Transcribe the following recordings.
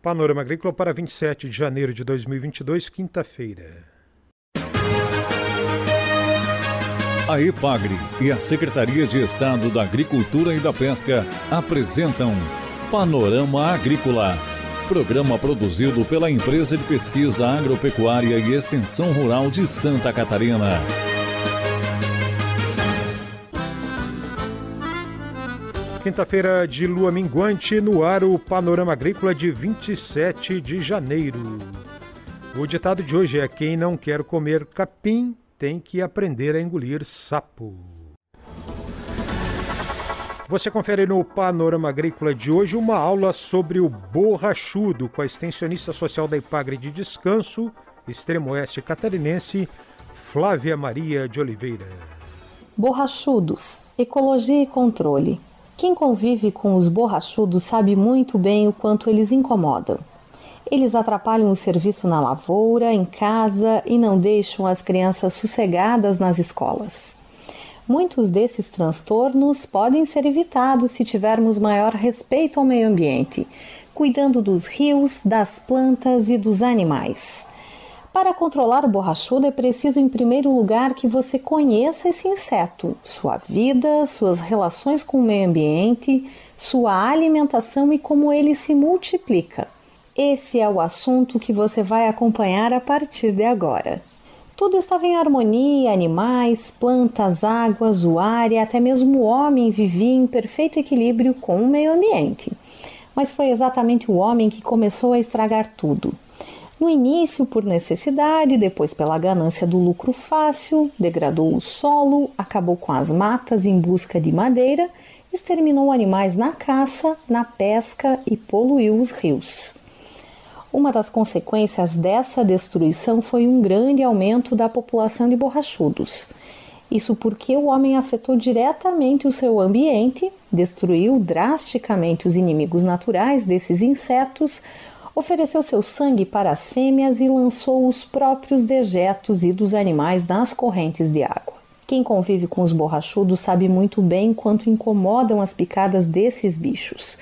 Panorama Agrícola para 27 de janeiro de 2022, quinta-feira. A EPAGRE e a Secretaria de Estado da Agricultura e da Pesca apresentam Panorama Agrícola, programa produzido pela Empresa de Pesquisa Agropecuária e Extensão Rural de Santa Catarina. Quinta-feira de lua minguante, no ar o Panorama Agrícola de 27 de janeiro. O ditado de hoje é: Quem não quer comer capim tem que aprender a engolir sapo. Você confere no Panorama Agrícola de hoje uma aula sobre o borrachudo com a extensionista social da Ipagre de Descanso, extremo oeste catarinense, Flávia Maria de Oliveira. Borrachudos, ecologia e controle. Quem convive com os borrachudos sabe muito bem o quanto eles incomodam. Eles atrapalham o serviço na lavoura, em casa e não deixam as crianças sossegadas nas escolas. Muitos desses transtornos podem ser evitados se tivermos maior respeito ao meio ambiente, cuidando dos rios, das plantas e dos animais. Para controlar o borrachudo é preciso, em primeiro lugar, que você conheça esse inseto, sua vida, suas relações com o meio ambiente, sua alimentação e como ele se multiplica. Esse é o assunto que você vai acompanhar a partir de agora. Tudo estava em harmonia, animais, plantas, águas, o ar e até mesmo o homem vivia em perfeito equilíbrio com o meio ambiente. Mas foi exatamente o homem que começou a estragar tudo. No início, por necessidade, depois pela ganância do lucro fácil, degradou o solo, acabou com as matas em busca de madeira, exterminou animais na caça, na pesca e poluiu os rios. Uma das consequências dessa destruição foi um grande aumento da população de borrachudos. Isso porque o homem afetou diretamente o seu ambiente, destruiu drasticamente os inimigos naturais desses insetos, ofereceu seu sangue para as fêmeas e lançou os próprios dejetos e dos animais nas correntes de água. Quem convive com os borrachudos sabe muito bem quanto incomodam as picadas desses bichos.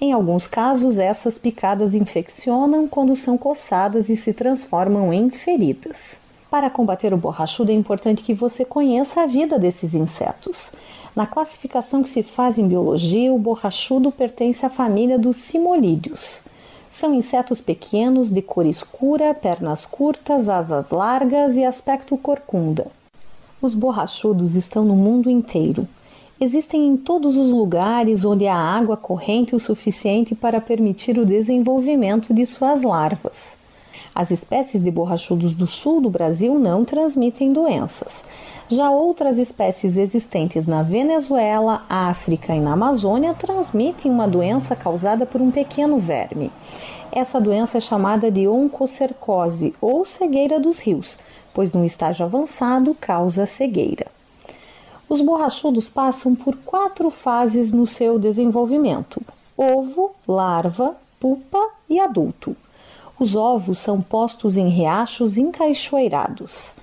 Em alguns casos, essas picadas infeccionam quando são coçadas e se transformam em feridas. Para combater o borrachudo é importante que você conheça a vida desses insetos. Na classificação que se faz em biologia, o borrachudo pertence à família dos cimolídeos. São insetos pequenos, de cor escura, pernas curtas, asas largas e aspecto corcunda. Os borrachudos estão no mundo inteiro. Existem em todos os lugares onde há água corrente o suficiente para permitir o desenvolvimento de suas larvas. As espécies de borrachudos do sul do Brasil não transmitem doenças. Já outras espécies existentes na Venezuela, África e na Amazônia transmitem uma doença causada por um pequeno verme. Essa doença é chamada de oncocercose ou cegueira dos rios, pois no estágio avançado causa cegueira. Os borrachudos passam por quatro fases no seu desenvolvimento: ovo, larva, pupa e adulto. Os ovos são postos em riachos encaixoeirados.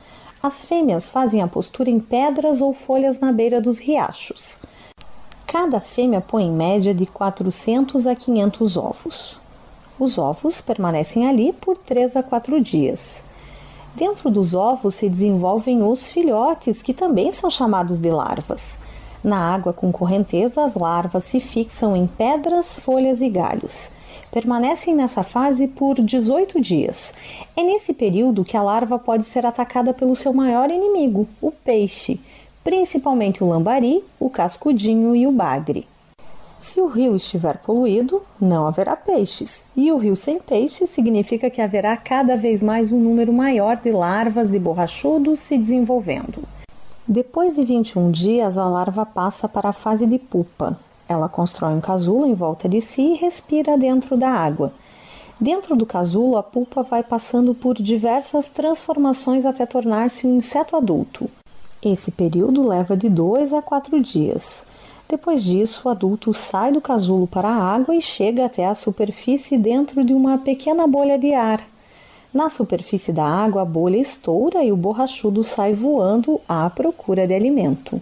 As fêmeas fazem a postura em pedras ou folhas na beira dos riachos. Cada fêmea põe em média de 400 a 500 ovos. Os ovos permanecem ali por 3 a 4 dias. Dentro dos ovos se desenvolvem os filhotes, que também são chamados de larvas. Na água com correnteza, as larvas se fixam em pedras, folhas e galhos. Permanecem nessa fase por 18 dias. É nesse período que a larva pode ser atacada pelo seu maior inimigo, o peixe, principalmente o lambari, o cascudinho e o bagre. Se o rio estiver poluído, não haverá peixes, e o rio sem peixes significa que haverá cada vez mais um número maior de larvas de borrachudos se desenvolvendo. Depois de 21 dias, a larva passa para a fase de pupa. Ela constrói um casulo em volta de si e respira dentro da água. Dentro do casulo, a pupa vai passando por diversas transformações até tornar-se um inseto adulto. Esse período leva de 2 a 4 dias. Depois disso, o adulto sai do casulo para a água e chega até a superfície dentro de uma pequena bolha de ar. Na superfície da água, a bolha estoura e o borrachudo sai voando à procura de alimento.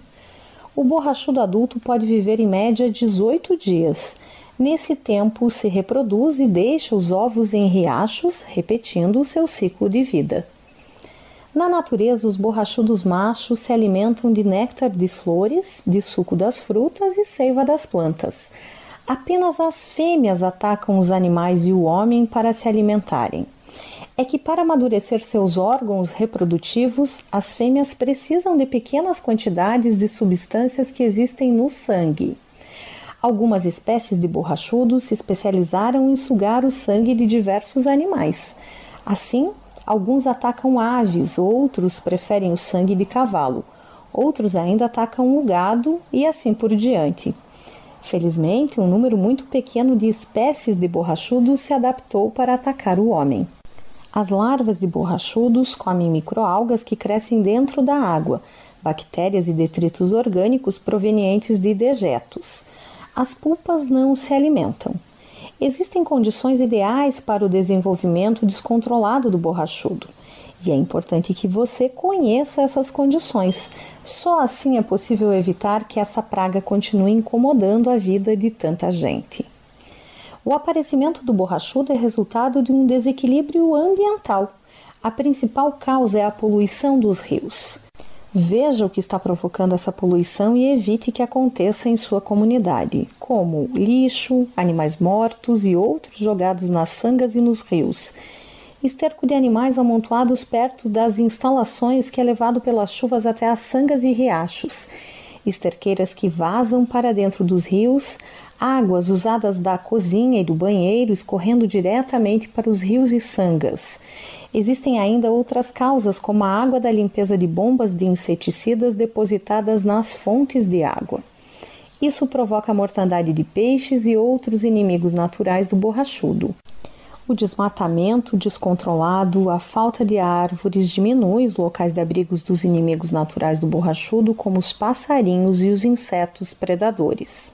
O borrachudo adulto pode viver em média 18 dias. Nesse tempo, se reproduz e deixa os ovos em riachos, repetindo o seu ciclo de vida. Na natureza, os borrachudos machos se alimentam de néctar de flores, de suco das frutas e seiva das plantas. Apenas as fêmeas atacam os animais e o homem para se alimentarem. É que para amadurecer seus órgãos reprodutivos, as fêmeas precisam de pequenas quantidades de substâncias que existem no sangue. Algumas espécies de borrachudos se especializaram em sugar o sangue de diversos animais. Assim, alguns atacam aves, outros preferem o sangue de cavalo, outros ainda atacam o gado e assim por diante. Felizmente, um número muito pequeno de espécies de borrachudos se adaptou para atacar o homem. As larvas de borrachudos comem microalgas que crescem dentro da água, bactérias e detritos orgânicos provenientes de dejetos as pulpas não se alimentam. Existem condições ideais para o desenvolvimento descontrolado do borrachudo. E é importante que você conheça essas condições. Só assim é possível evitar que essa praga continue incomodando a vida de tanta gente. O aparecimento do borrachudo é resultado de um desequilíbrio ambiental. A principal causa é a poluição dos rios. Veja o que está provocando essa poluição e evite que aconteça em sua comunidade, como lixo, animais mortos e outros jogados nas sangas e nos rios. Esterco de animais amontoados perto das instalações que é levado pelas chuvas até as sangas e riachos. Esterqueiras que vazam para dentro dos rios, águas usadas da cozinha e do banheiro escorrendo diretamente para os rios e sangas Existem ainda outras causas, como a água da limpeza de bombas de inseticidas depositadas nas fontes de água. Isso provoca a mortandade de peixes e outros inimigos naturais do borrachudo. O desmatamento descontrolado, a falta de árvores diminui os locais de abrigos dos inimigos naturais do borrachudo, como os passarinhos e os insetos predadores.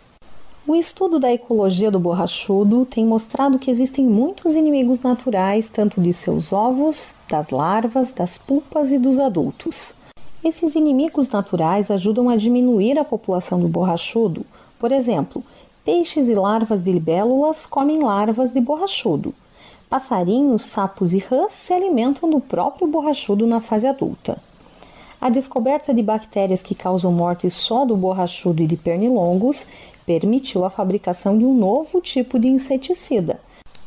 O estudo da ecologia do borrachudo tem mostrado que existem muitos inimigos naturais, tanto de seus ovos, das larvas, das pupas e dos adultos. Esses inimigos naturais ajudam a diminuir a população do borrachudo. Por exemplo, peixes e larvas de libélulas comem larvas de borrachudo. Passarinhos, sapos e rãs se alimentam do próprio borrachudo na fase adulta. A descoberta de bactérias que causam morte só do borrachudo e de pernilongos permitiu a fabricação de um novo tipo de inseticida,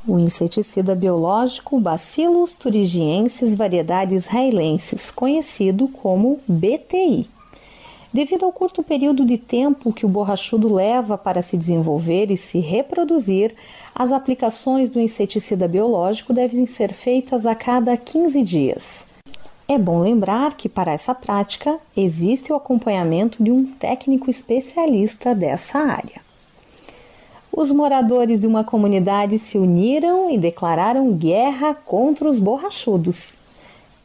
o inseticida biológico Bacillus thuringiensis variedades israelenses, conhecido como BTI. Devido ao curto período de tempo que o borrachudo leva para se desenvolver e se reproduzir, as aplicações do inseticida biológico devem ser feitas a cada 15 dias. É bom lembrar que, para essa prática, existe o acompanhamento de um técnico especialista dessa área. Os moradores de uma comunidade se uniram e declararam guerra contra os borrachudos.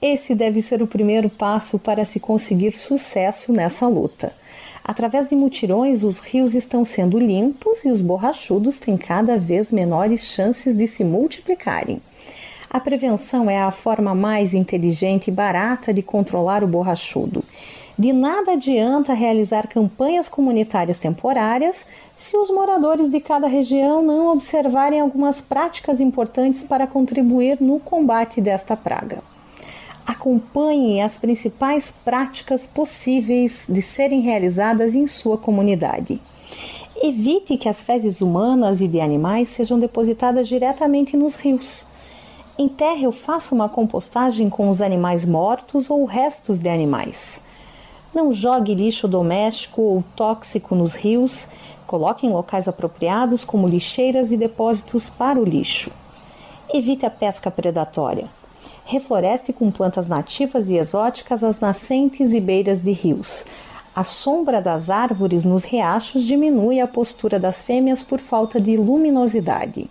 Esse deve ser o primeiro passo para se conseguir sucesso nessa luta. Através de mutirões, os rios estão sendo limpos e os borrachudos têm cada vez menores chances de se multiplicarem. A prevenção é a forma mais inteligente e barata de controlar o borrachudo. De nada adianta realizar campanhas comunitárias temporárias se os moradores de cada região não observarem algumas práticas importantes para contribuir no combate desta praga. Acompanhe as principais práticas possíveis de serem realizadas em sua comunidade. Evite que as fezes humanas e de animais sejam depositadas diretamente nos rios enterre ou faça uma compostagem com os animais mortos ou restos de animais. Não jogue lixo doméstico ou tóxico nos rios, coloque em locais apropriados como lixeiras e depósitos para o lixo. Evite a pesca predatória. Refloreste com plantas nativas e exóticas as nascentes e beiras de rios. A sombra das árvores nos riachos diminui a postura das fêmeas por falta de luminosidade.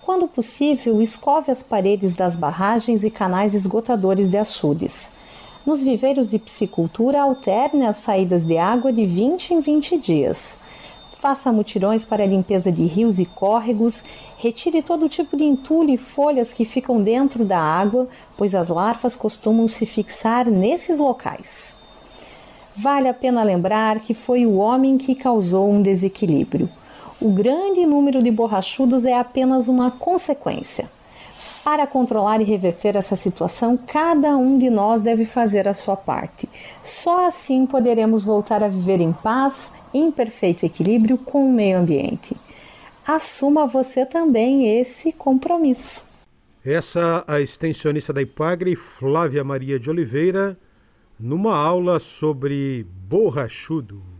Quando possível, escove as paredes das barragens e canais esgotadores de açudes. Nos viveiros de piscicultura, alterne as saídas de água de 20 em 20 dias. Faça mutirões para a limpeza de rios e córregos, retire todo tipo de entulho e folhas que ficam dentro da água, pois as larvas costumam se fixar nesses locais. Vale a pena lembrar que foi o homem que causou um desequilíbrio. O grande número de borrachudos é apenas uma consequência. Para controlar e reverter essa situação, cada um de nós deve fazer a sua parte. Só assim poderemos voltar a viver em paz, em perfeito equilíbrio com o meio ambiente. Assuma você também esse compromisso. Essa a extensionista da IPAGRE, Flávia Maria de Oliveira, numa aula sobre borrachudo.